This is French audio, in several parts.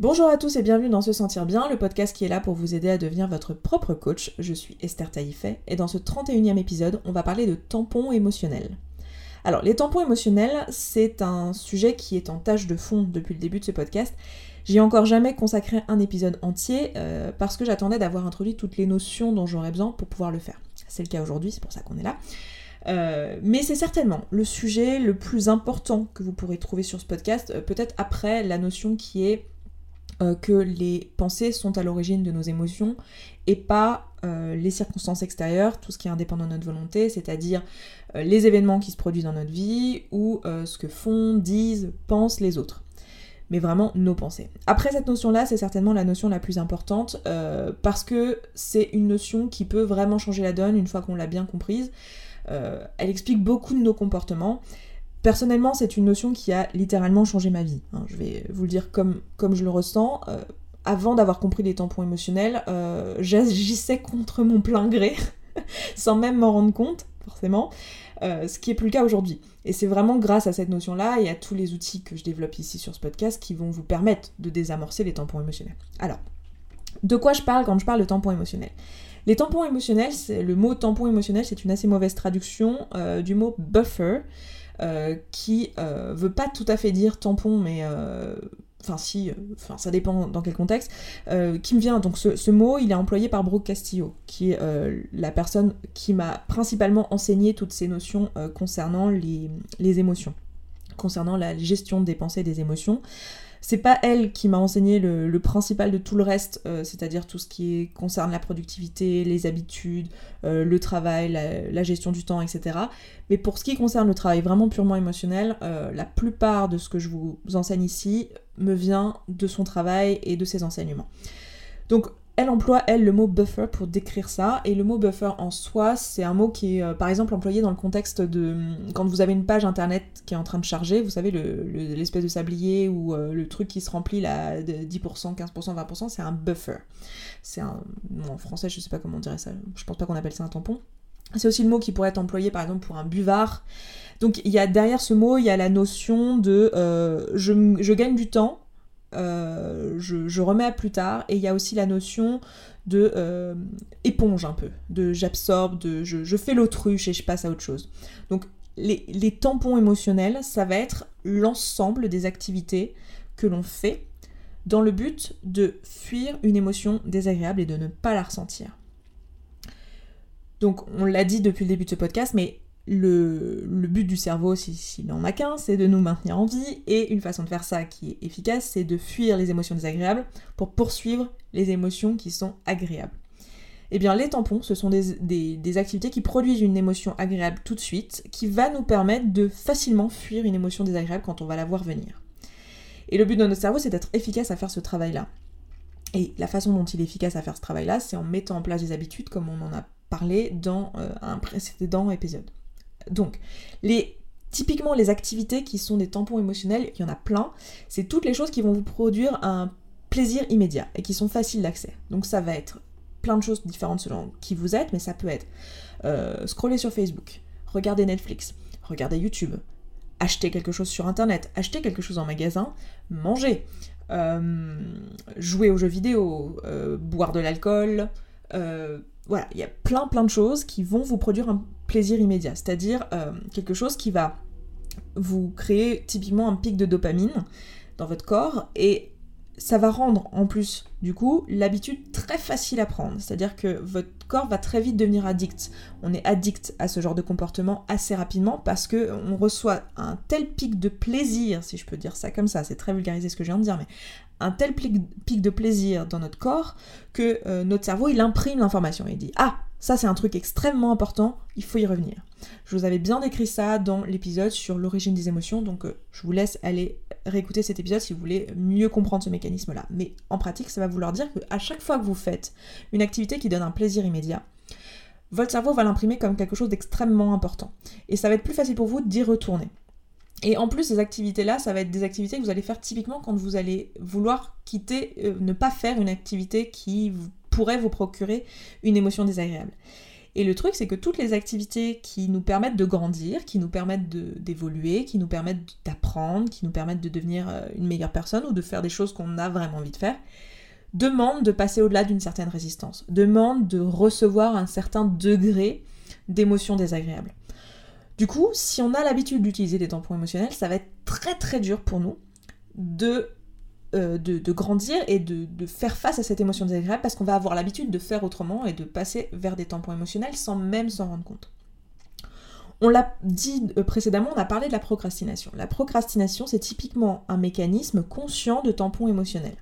Bonjour à tous et bienvenue dans Se Sentir Bien, le podcast qui est là pour vous aider à devenir votre propre coach. Je suis Esther Taïfet et dans ce 31e épisode, on va parler de tampons émotionnels. Alors, les tampons émotionnels, c'est un sujet qui est en tâche de fond depuis le début de ce podcast. J'y ai encore jamais consacré un épisode entier euh, parce que j'attendais d'avoir introduit toutes les notions dont j'aurais besoin pour pouvoir le faire. C'est le cas aujourd'hui, c'est pour ça qu'on est là. Euh, mais c'est certainement le sujet le plus important que vous pourrez trouver sur ce podcast, euh, peut-être après la notion qui est euh, que les pensées sont à l'origine de nos émotions et pas euh, les circonstances extérieures, tout ce qui est indépendant de notre volonté, c'est-à-dire euh, les événements qui se produisent dans notre vie ou ce que font, disent, pensent les autres. Mais vraiment nos pensées. Après cette notion-là, c'est certainement la notion la plus importante parce que c'est une notion qui peut vraiment changer la donne une fois qu'on l'a bien comprise. elle explique beaucoup de nos comportements Personnellement, c'est une notion qui a littéralement changé ma vie. Hein. je vais vous le dire comme, je le ressens. Euh, avant d'avoir compris les tampons émotionnels, euh, j'agissais contre mon plein gré, sans même m'en rendre compte, forcément, euh, ce qui est plus le cas aujourd'hui. Et c'est vraiment grâce à cette notion-là et à tous les outils que je développe ici sur ce podcast qui vont vous permettre de désamorcer les tampons émotionnels. Alors, de quoi je parle quand je parle de tampons émotionnels? Les tampons émotionnels, le mot tampon émotionnel, c'est une assez mauvaise traduction du mot buffer, euh, qui euh, veut pas tout à fait dire tampon, mais euh, enfin si, enfin ça dépend dans quel contexte, qui me vient. Donc ce, mot, il est employé par Brooke Castillo, qui est la personne qui m'a principalement enseigné toutes ces notions concernant les, les, émotions, concernant la gestion des pensées et des émotions. C'est pas elle qui m'a enseigné le, principal de tout le reste, euh, c'est-à-dire tout ce qui concerne la productivité, les habitudes, euh, le travail, la, gestion du temps, etc. Mais pour ce qui concerne le travail vraiment purement émotionnel, euh, la plupart de ce que je vous enseigne ici me vient de son travail et de ses enseignements. Donc elle emploie, elle, le mot buffer pour décrire ça, et le mot buffer en soi, c'est un mot qui est, euh, par exemple, employé dans le contexte de... Quand vous avez une page internet qui est en train de charger, vous savez, l'espèce de sablier ou euh, le truc qui se remplit là, de 10%, 15%, 20%, c'est un buffer. C'est un... en français, je sais pas comment on dirait ça, je pense pas qu'on appelle ça un tampon. C'est aussi le mot qui pourrait être employé, par exemple, pour un buvard. Donc, y a derrière ce mot, il y a la notion de euh, je gagne du temps, euh, je, remets à plus tard. Et il y a aussi la notion de euh, éponge un peu, de j'absorbe, de je, fais l'autruche et je passe à autre chose. Donc les, les tampons émotionnels, ça va être l'ensemble des activités que l'on fait dans le but de fuir une émotion désagréable et de ne pas la ressentir. Donc on l'a dit depuis le début de ce podcast, mais le, but du cerveau, s'il n'en a qu'un, c'est de nous maintenir en vie, et une façon de faire ça qui est efficace, c'est de fuir les émotions désagréables pour poursuivre les émotions qui sont agréables. Eh bien, les tampons, ce sont des, activités qui produisent une émotion agréable tout de suite, qui va nous permettre de facilement fuir une émotion désagréable quand on va la voir venir. Et le but de notre cerveau, c'est d'être efficace à faire ce travail-là. Et la façon dont il est efficace à faire ce travail-là, c'est en mettant en place des habitudes, comme on en a parlé dans euh, un précédent épisode. Donc, typiquement les activités qui sont des tampons émotionnels, il y en a plein, c'est toutes les choses qui vont vous produire un plaisir immédiat et qui sont faciles d'accès. Donc ça va être plein de choses différentes selon qui vous êtes, mais ça peut être euh, scroller sur Facebook, regarder Netflix, regarder YouTube, acheter quelque chose sur Internet, acheter quelque chose en magasin, manger, euh, jouer aux jeux vidéo, euh, boire de l'alcool, voilà, il y a plein plein de choses qui vont vous produire un plaisir immédiat, c'est-à-dire euh, quelque chose qui va vous créer typiquement un pic de dopamine dans votre corps et ça va rendre en plus du coup l'habitude très facile à prendre, c'est-à-dire que votre corps va très vite devenir addict. On est addict à ce genre de comportement assez rapidement parce que on reçoit un tel pic de plaisir, si je peux dire ça comme ça, c'est très vulgarisé ce que je viens de dire, mais un tel pic de plaisir dans notre corps que euh, notre cerveau il imprime l'information. Il dit ah ça c'est un truc extrêmement important, il faut y revenir. Je vous avais bien décrit ça dans l'épisode sur l'origine des émotions, donc euh, je vous laisse aller réécouter cet épisode si vous voulez mieux comprendre ce mécanisme-là. Mais en pratique, ça va vouloir dire qu'à chaque fois que vous faites une activité qui donne un plaisir immédiat, votre cerveau va l'imprimer comme quelque chose d'extrêmement important. Et ça va être plus facile pour vous d'y retourner. Et en plus, ces activités-là, ça va être des activités que vous allez faire typiquement quand vous allez vouloir quitter, euh, ne pas faire une activité qui pourrait vous procurer une émotion désagréable. Et le truc, c'est que toutes les activités qui nous permettent de grandir, qui nous permettent d'évoluer, qui nous permettent d'apprendre, qui nous permettent de devenir euh, une meilleure personne ou de faire des choses qu'on a vraiment envie de faire, demandent de passer au-delà d'une certaine résistance, demandent de recevoir un certain degré d'émotions désagréables. Du coup, si on a l'habitude d'utiliser des tampons émotionnels, ça va être très très dur pour nous de euh, de, grandir et de, faire face à cette émotion désagréable parce qu'on va avoir l'habitude de faire autrement et de passer vers des tampons émotionnels sans même s'en rendre compte. On l'a dit euh, précédemment, on a parlé de la procrastination. La procrastination, c'est typiquement un mécanisme conscient de tampon émotionnel.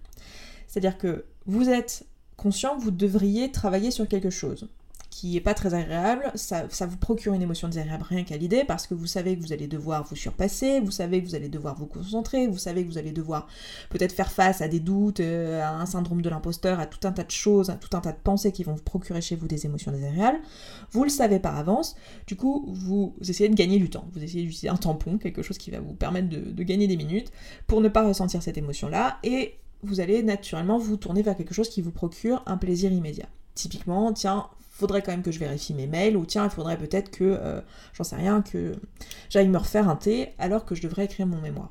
C'est-à-dire que vous êtes conscient que vous devriez travailler sur quelque chose qui est pas très agréable, ça, vous procure une émotion désagréable rien qu'à l'idée, parce que vous savez que vous allez devoir vous surpasser, vous savez que vous allez devoir vous concentrer, vous savez que vous allez devoir peut-être faire face à des doutes, euh, à un syndrome de l'imposteur, à tout un tas de choses, à tout un tas de pensées qui vont vous procurer chez vous des émotions désagréables. Vous le savez par avance, du coup vous essayez de gagner du temps, vous essayez d'utiliser un tampon, quelque chose qui va vous permettre de, de gagner des minutes, pour ne pas ressentir cette émotion-là, et vous allez naturellement vous tourner vers quelque chose qui vous procure un plaisir immédiat. Typiquement, tiens, faudrait quand même que je vérifie mes mails, ou tiens, il faudrait peut-être que, euh, j'en sais rien, que j'aille me refaire un thé alors que je devrais écrire mon mémoire.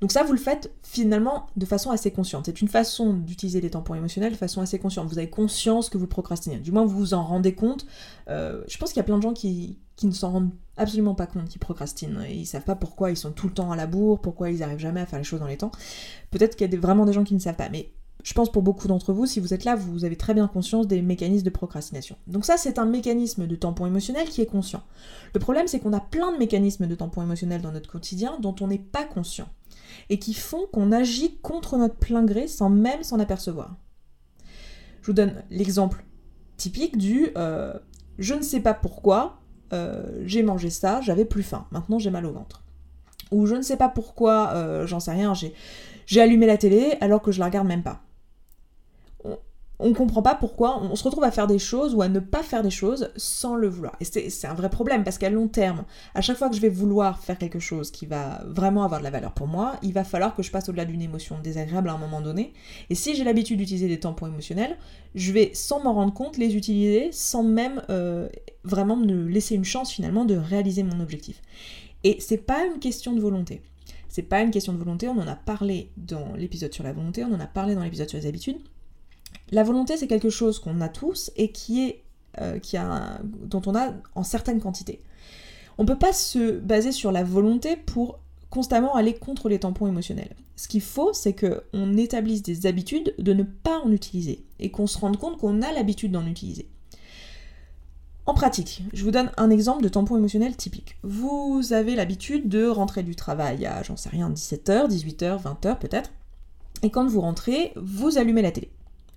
Donc ça, vous le faites finalement de façon assez consciente. C'est une façon d'utiliser les tampons émotionnels de façon assez consciente. Vous avez conscience que vous procrastinez. Du moins, vous vous en rendez compte. Euh, je pense qu'il y a plein de gens qui, ne s'en rendent absolument pas compte, qui procrastinent. Et ils savent pas pourquoi ils sont tout le temps à la bourre, pourquoi ils n'arrivent jamais à faire les choses dans les temps. Peut-être qu'il y a vraiment des gens qui ne savent pas. Mais je pense pour beaucoup d'entre vous, si vous êtes là, vous avez très bien conscience des mécanismes de procrastination. Donc ça, c'est un mécanisme de tampon émotionnel qui est conscient. Le problème, c'est qu'on a plein de mécanismes de tampon émotionnel dans notre quotidien dont on n'est pas conscient et qui font qu'on agit contre notre plein gré sans même s'en apercevoir. Je vous donne l'exemple typique du euh, je ne sais pas pourquoi euh, j'ai mangé ça, j'avais plus faim, maintenant j'ai mal au ventre. Ou je ne sais pas pourquoi, euh, j'en sais rien, j'ai allumé la télé alors que je la regarde même pas on comprend pas pourquoi on se retrouve à faire des choses ou à ne pas faire des choses sans le vouloir. Et c'est un vrai problème parce qu'à long terme, à chaque fois que je vais vouloir faire quelque chose qui va vraiment avoir de la valeur pour moi, il va falloir que je passe au-delà d'une émotion désagréable à un moment donné. Et si j'ai l'habitude d'utiliser des tampons émotionnels, je vais sans m'en rendre compte les utiliser sans même euh, vraiment me laisser une chance finalement de réaliser mon objectif. Et c'est pas une question de volonté. C'est pas une question de volonté, on en a parlé dans l'épisode sur la volonté, on en a parlé dans l'épisode sur les habitudes. La volonté, c'est quelque chose qu'on a tous et qui est, euh, qui a, dont on a en certaines quantités. On ne peut pas se baser sur la volonté pour constamment aller contre les tampons émotionnels. Ce qu'il faut, c'est qu'on établisse des habitudes de ne pas en utiliser et qu'on se rende compte qu'on a l'habitude d'en utiliser. En pratique, je vous donne un exemple de tampon émotionnel typique. Vous avez l'habitude de rentrer du travail à, j'en sais rien, 17h, 18h, 20h peut-être, et quand vous rentrez, vous allumez la télé.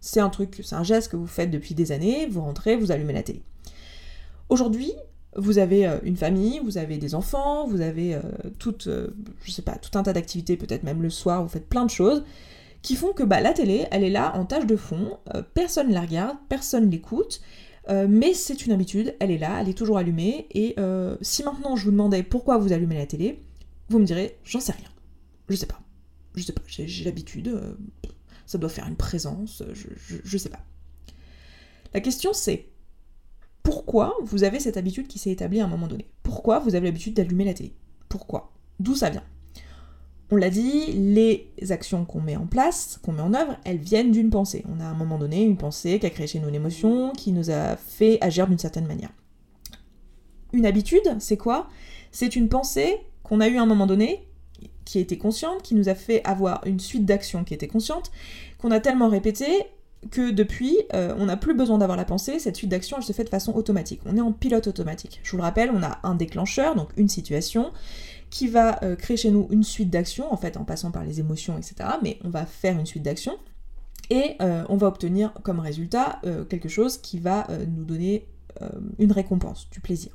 C'est un truc, c'est un geste que vous faites depuis des années, vous rentrez, vous allumez la télé. Aujourd'hui, vous avez euh, une famille, vous avez des enfants, vous avez euh, tout, euh, je sais pas, tout un tas d'activités, peut-être même le soir, vous faites plein de choses qui font que bah, la télé, elle est là en tâche de fond, personne ne la regarde, personne l'écoute, mais c'est une habitude, elle est là, elle est toujours allumée, et si maintenant je vous demandais pourquoi vous allumez la télé, vous me direz, j'en sais rien, je sais pas, je sais pas, j'ai l'habitude, ça doit faire une présence, je, je, sais pas. La question c'est pourquoi vous avez cette habitude qui s'est établie à un moment donné? Pourquoi vous avez l'habitude d'allumer la télé? Pourquoi? D'où ça vient? On l'a dit, les actions qu'on met en place, qu'on met en œuvre, elles viennent d'une pensée. On a à un moment donné une pensée qui a créé chez nous une émotion, qui nous a fait agir d'une certaine manière. Une habitude, c'est quoi? C'est une pensée qu'on a eue à un moment donné, qui était consciente, qui nous a fait avoir une suite d'actions qui était consciente, qu'on a tellement répété que depuis, euh, on n'a plus besoin d'avoir la pensée, cette suite d'actions, elle se fait de façon automatique. On est en pilote automatique. Je vous le rappelle, on a un déclencheur, donc une situation, qui va euh, créer chez nous une suite d'actions, en fait, en passant par les émotions, etc. Mais on va faire une suite d'actions, et euh, on va obtenir comme résultat quelque chose qui va nous donner une récompense, du plaisir.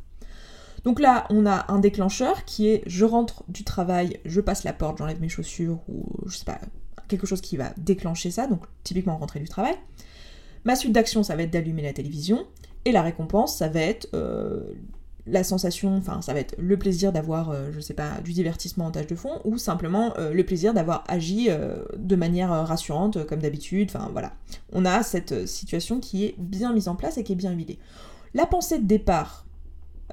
Donc là, on a un déclencheur qui est je rentre du travail, je passe la porte, j'enlève mes chaussures ou je sais pas, quelque chose qui va déclencher ça, donc typiquement rentrer du travail. Ma suite d'action, ça va être d'allumer la télévision et la récompense, ça va être euh, la sensation, enfin ça va être le plaisir d'avoir, euh, je sais pas, du divertissement en tâche de fond ou simplement euh, le plaisir d'avoir agi de manière rassurante comme d'habitude, enfin voilà. On a cette situation qui est bien mise en place et qui est bien huilée. La pensée de départ,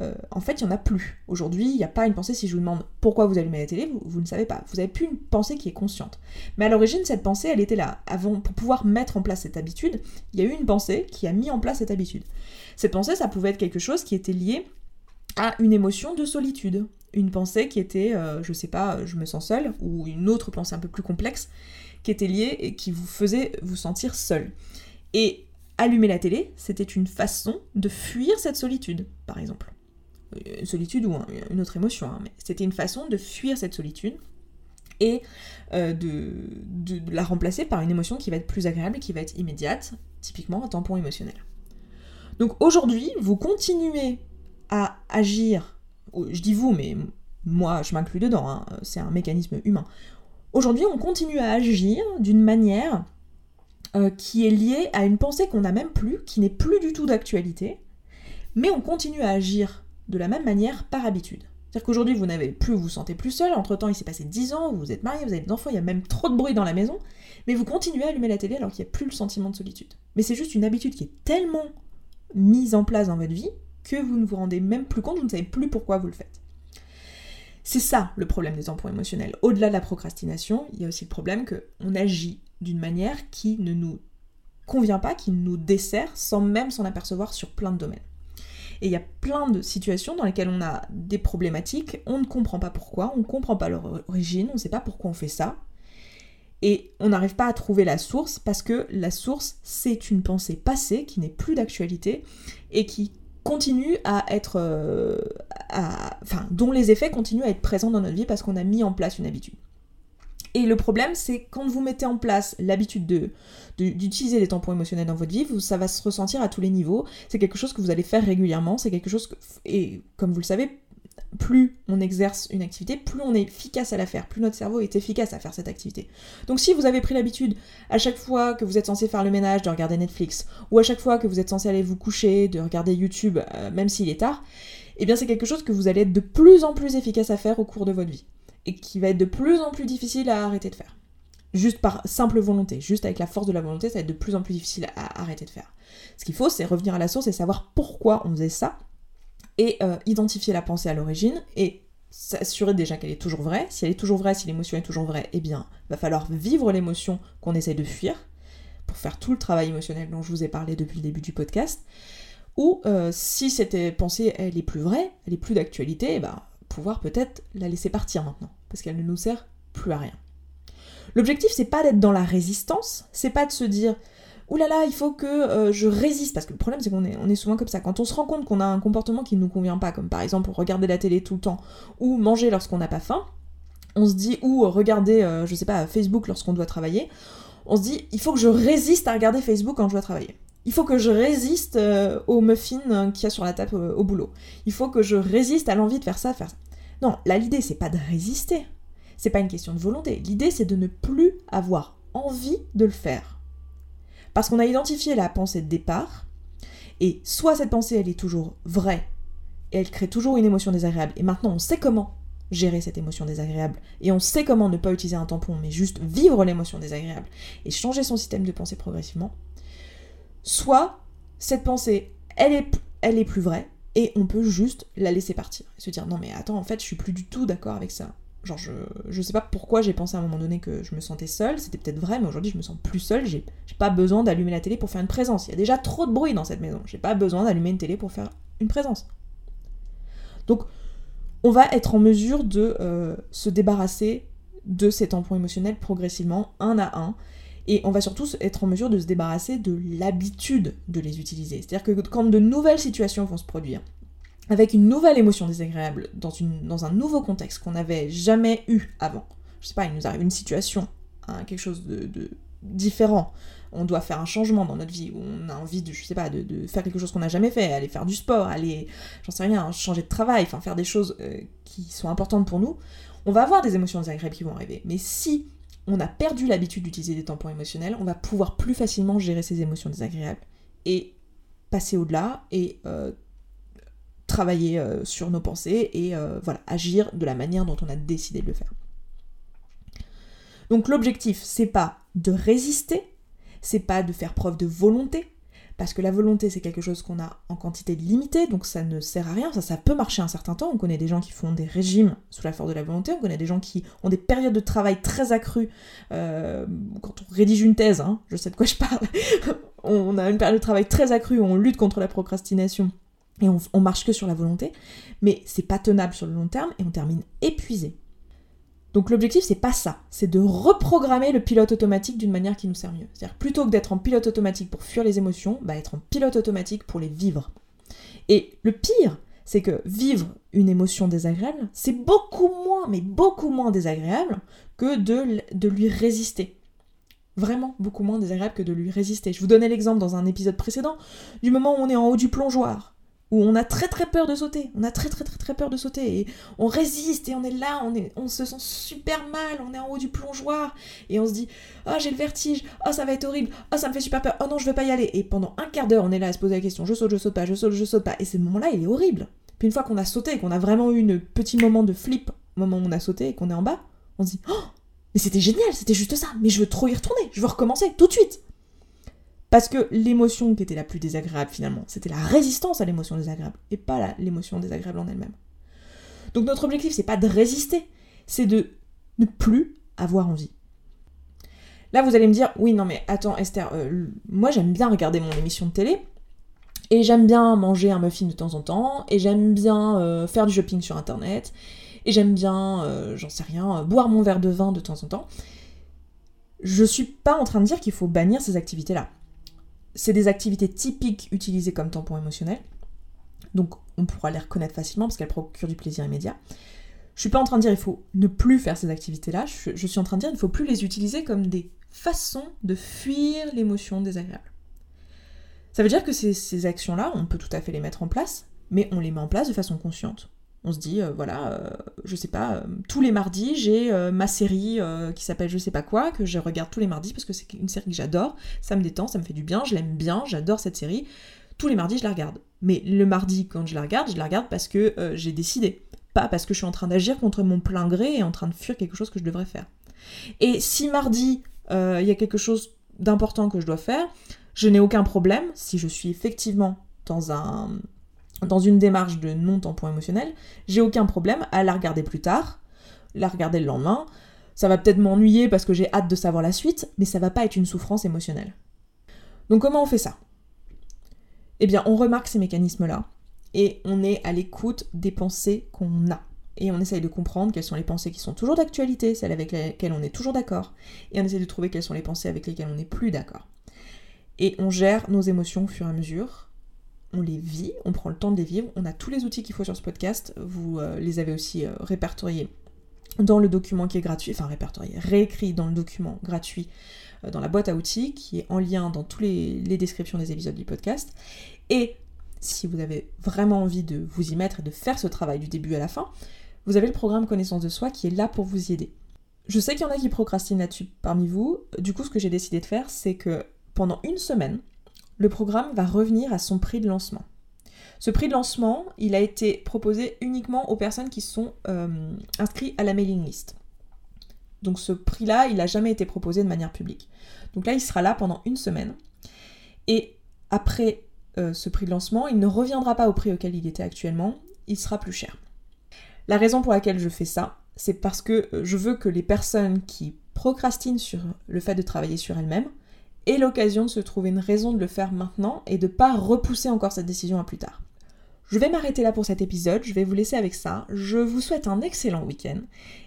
euh, en fait, il n'y en a plus. Aujourd'hui, il n'y a pas une pensée, si je vous demande pourquoi vous allumez la télé, vous, ne savez pas. Vous n'avez plus une pensée qui est consciente. Mais à l'origine, cette pensée, elle était là. Avant, pour pouvoir mettre en place cette habitude, il y a eu une pensée qui a mis en place cette habitude. Cette pensée, ça pouvait être quelque chose qui était lié à une émotion de solitude. Une pensée qui était, euh, je sais pas, je me sens seule, ou une autre pensée un peu plus complexe, qui était liée et qui vous faisait vous sentir seul. Et allumer la télé, c'était une façon de fuir cette solitude, par exemple. Une solitude ou une autre émotion, hein, mais c'était une façon de fuir cette solitude et euh, de, la remplacer par une émotion qui va être plus agréable, qui va être immédiate, typiquement un tampon émotionnel. Donc aujourd'hui, vous continuez à agir, je dis vous, mais moi je m'inclus dedans, hein, c'est un mécanisme humain. Aujourd'hui, on continue à agir d'une manière euh, qui est liée à une pensée qu'on n'a même plus, qui n'est plus du tout d'actualité, mais on continue à agir de la même manière par habitude. C'est-à-dire qu'aujourd'hui, vous n'avez plus, vous vous sentez plus seul, entre-temps, il s'est passé 10 ans, vous êtes marié, vous avez des enfants, il y a même trop de bruit dans la maison, mais vous continuez à allumer la télé alors qu'il n'y a plus le sentiment de solitude. Mais c'est juste une habitude qui est tellement mise en place dans votre vie que vous ne vous rendez même plus compte, vous ne savez plus pourquoi vous le faites. C'est ça le problème des tampons émotionnels. Au-delà de la procrastination, il y a aussi le problème qu'on agit d'une manière qui ne nous convient pas, qui nous dessert sans même s'en apercevoir sur plein de domaines. Et il y a plein de situations dans lesquelles on a des problématiques, on ne comprend pas pourquoi, on ne comprend pas leur origine, on ne sait pas pourquoi on fait ça. Et on n'arrive pas à trouver la source parce que la source, c'est une pensée passée qui n'est plus d'actualité et qui continue à être... Euh, enfin, dont les effets continuent à être présents dans notre vie parce qu'on a mis en place une habitude. Et le problème, c'est quand vous mettez en place l'habitude de, d'utiliser les tampons émotionnels dans votre vie, ça va se ressentir à tous les niveaux. C'est quelque chose que vous allez faire régulièrement. C'est quelque chose que, et comme vous le savez, plus on exerce une activité, plus on est efficace à la faire, plus notre cerveau est efficace à faire cette activité. Donc si vous avez pris l'habitude, à chaque fois que vous êtes censé faire le ménage, de regarder Netflix, ou à chaque fois que vous êtes censé aller vous coucher, de regarder YouTube, euh, même s'il est tard, eh bien c'est quelque chose que vous allez être de plus en plus efficace à faire au cours de votre vie et qui va être de plus en plus difficile à arrêter de faire. Juste par simple volonté, juste avec la force de la volonté, ça va être de plus en plus difficile à arrêter de faire. Ce qu'il faut, c'est revenir à la source et savoir pourquoi on faisait ça, et euh, identifier la pensée à l'origine, et s'assurer déjà qu'elle est toujours vraie. Si elle est toujours vraie, si l'émotion est toujours vraie, eh bien, va falloir vivre l'émotion qu'on essaye de fuir, pour faire tout le travail émotionnel dont je vous ai parlé depuis le début du podcast. Ou euh, si cette pensée, elle est plus vraie, elle est plus d'actualité, eh ben, pouvoir peut-être la laisser partir maintenant, parce qu'elle ne nous sert plus à rien. L'objectif, c'est pas d'être dans la résistance, c'est pas de se dire Ouh là là, il faut que euh, je résiste, parce que le problème c'est qu'on est, on est souvent comme ça. Quand on se rend compte qu'on a un comportement qui ne nous convient pas, comme par exemple regarder la télé tout le temps, ou manger lorsqu'on n'a pas faim, on se dit, ou regarder, euh, je sais pas, Facebook lorsqu'on doit travailler, on se dit, il faut que je résiste à regarder Facebook quand je dois travailler. Il faut que je résiste euh, aux muffins qu'il y a sur la table au boulot. Il faut que je résiste à l'envie de faire ça, faire ça. Non, là l'idée c'est pas de résister. C'est pas une question de volonté. L'idée c'est de ne plus avoir envie de le faire. Parce qu'on a identifié la pensée de départ, et soit cette pensée elle est toujours vraie, et elle crée toujours une émotion désagréable, et maintenant on sait comment gérer cette émotion désagréable, et on sait comment ne pas utiliser un tampon, mais juste vivre l'émotion désagréable, et changer son système de pensée progressivement, soit cette pensée, elle est, plus vraie, et on peut juste la laisser partir. Et se dire non mais attends, en fait, je suis plus du tout d'accord avec ça. Genre, je, je sais pas pourquoi j'ai pensé à un moment donné que je me sentais seule, c'était peut-être vrai, mais aujourd'hui je me sens plus seule, j'ai pas besoin d'allumer la télé pour faire une présence. Il y a déjà trop de bruit dans cette maison, j'ai pas besoin d'allumer une télé pour faire une présence. Donc, on va être en mesure de euh, se débarrasser de ces tampons émotionnels progressivement, un à un, et on va surtout être en mesure de se débarrasser de l'habitude de les utiliser. C'est-à-dire que quand de nouvelles situations vont se produire, avec une nouvelle émotion désagréable, dans, une, dans un nouveau contexte qu'on n'avait jamais eu avant, je sais pas, il nous arrive une situation, hein, quelque chose de, différent, on doit faire un changement dans notre vie, où on a envie de, je sais pas, de, faire quelque chose qu'on n'a jamais fait, aller faire du sport, aller, j'en sais rien, changer de travail, faire des choses euh, qui sont importantes pour nous, on va avoir des émotions désagréables qui vont arriver. Mais si on a perdu l'habitude d'utiliser des tampons émotionnels, on va pouvoir plus facilement gérer ces émotions désagréables et passer au-delà et euh, travailler euh, sur nos pensées et euh, voilà, agir de la manière dont on a décidé de le faire. Donc l'objectif, c'est pas de résister, c'est pas de faire preuve de volonté. Parce que la volonté c'est quelque chose qu'on a en quantité limitée, donc ça ne sert à rien, ça, peut marcher un certain temps, on connaît des gens qui font des régimes sous la force de la volonté, on connaît des gens qui ont des périodes de travail très accrues, euh, quand on rédige une thèse, hein, je sais de quoi je parle, on a une période de travail très accrue, on lutte contre la procrastination, et on marche que sur la volonté, mais c'est pas tenable sur le long terme, et on termine épuisé. Donc l'objectif, c'est pas ça, c'est de reprogrammer le pilote automatique d'une manière qui nous sert mieux. C'est-à-dire plutôt que d'être en pilote automatique pour fuir les émotions, bah être en pilote automatique pour les vivre. Et le pire, c'est que vivre une émotion désagréable, c'est beaucoup moins, mais beaucoup moins désagréable que de, de lui résister. Vraiment beaucoup moins désagréable que de lui résister. Je vous donnais l'exemple dans un épisode précédent du moment où on est en haut du plongeoir où on a très très peur de sauter, on a très très très très peur de sauter, et on résiste, et on est là, on, se sent super mal, on est en haut du plongeoir, et on se dit « Oh j'ai le vertige, oh ça va être horrible, oh ça me fait super peur, oh non je veux pas y aller », et pendant un quart d'heure on est là à se poser la question « Je saute, je saute pas, je saute, je saute pas », et ce moment-là il est horrible. Puis une fois qu'on a sauté, et qu'on a vraiment eu un petit moment de flip au moment où on a sauté, et qu'on est en bas, on se dit « Oh mais c'était génial, c'était juste ça, mais je veux trop y retourner, je veux recommencer tout de suite !» Parce que l'émotion qui était la plus désagréable finalement, c'était la résistance à l'émotion désagréable, et pas l'émotion désagréable en elle-même. Donc notre objectif, c'est pas de résister, c'est de ne plus avoir envie. Là, vous allez me dire, oui, non mais attends Esther, euh, moi j'aime bien regarder mon émission de télé, et j'aime bien manger un muffin de temps en temps, et j'aime bien euh, faire du shopping sur Internet, et j'aime bien, euh, j'en sais rien, boire mon verre de vin de temps en temps. Je suis pas en train de dire qu'il faut bannir ces activités-là c'est des activités typiques utilisées comme tampon émotionnel. Donc on pourra les reconnaître facilement parce qu'elles procurent du plaisir immédiat. Je suis pas en train de dire il faut ne plus faire ces activités-là, je, suis en train de dire il ne faut plus les utiliser comme des façons de fuir l'émotion désagréable. Ça veut dire que ces actions-là, on peut tout à fait les mettre en place, mais on les met en place de façon consciente. On se dit, euh, voilà, euh, je sais pas, euh, tous les mardis, j'ai ma série qui s'appelle je sais pas quoi, que je regarde tous les mardis parce que c'est une série que j'adore, ça me détend, ça me fait du bien, je l'aime bien, j'adore cette série. Tous les mardis, je la regarde. Mais le mardi, quand je la regarde, je la regarde parce que j'ai décidé. Pas parce que je suis en train d'agir contre mon plein gré et en train de fuir quelque chose que je devrais faire. Et si mardi, il y a quelque chose d'important que je dois faire, je n'ai aucun problème, si je suis effectivement dans un, dans une démarche de non-tampon émotionnel, j'ai aucun problème à la regarder plus tard, la regarder le lendemain. Ça va peut-être m'ennuyer parce que j'ai hâte de savoir la suite, mais ça va pas être une souffrance émotionnelle. Donc comment on fait ça? Eh bien, on remarque ces mécanismes-là et on est à l'écoute des pensées qu'on a. Et on essaye de comprendre quelles sont les pensées qui sont toujours d'actualité, celles avec lesquelles on est toujours d'accord, et on essaye de trouver quelles sont les pensées avec lesquelles on n'est plus d'accord. Et on gère nos émotions au fur et à mesure, on les vit, on prend le temps de les vivre, on a tous les outils qu'il faut sur ce podcast, vous euh, les avez aussi euh, répertoriés dans le document qui est gratuit, enfin répertoriés, réécrit dans le document gratuit euh, dans la boîte à outils qui est en lien dans toutes les, les, descriptions des épisodes du podcast. Et si vous avez vraiment envie de vous y mettre et de faire ce travail du début à la fin, vous avez le programme Connaissance de soi qui est là pour vous y aider. Je sais qu'il y en a qui procrastinent là-dessus parmi vous, du coup ce que j'ai décidé de faire c'est que pendant une semaine, le programme va revenir à son prix de lancement. Ce prix de lancement, il a été proposé uniquement aux personnes qui sont euh, inscrites à la mailing list. Donc ce prix-là, il n'a jamais été proposé de manière publique. Donc là, il sera là pendant une semaine. Et après euh, ce prix de lancement, il ne reviendra pas au prix auquel il était actuellement, il sera plus cher. La raison pour laquelle je fais ça, c'est parce que je veux que les personnes qui procrastinent sur le fait de travailler sur elles-mêmes et l'occasion de se trouver une raison de le faire maintenant et de pas repousser encore cette décision à plus tard. Je vais m'arrêter là pour cet épisode, je vais vous laisser avec ça. Je vous souhaite un excellent week-end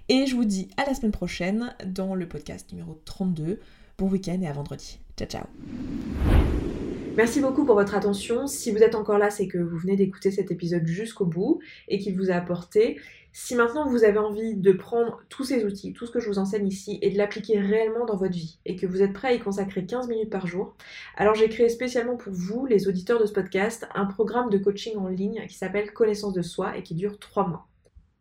et je vous dis à la semaine prochaine dans le podcast numéro 32. Bon week-end et à vendredi. Ciao ciao Merci beaucoup pour votre attention. Si vous êtes encore là, c'est que vous venez d'écouter cet épisode jusqu'au bout et qu'il vous a apporté. Si maintenant vous avez envie de prendre tous ces outils, tout ce que je vous enseigne ici, et de l'appliquer réellement dans votre vie, et que vous êtes prêt à y consacrer 15 minutes par jour, alors j'ai créé spécialement pour vous, les auditeurs de ce podcast, un programme de coaching en ligne qui s'appelle Connaissance de soi et qui dure 3 mois.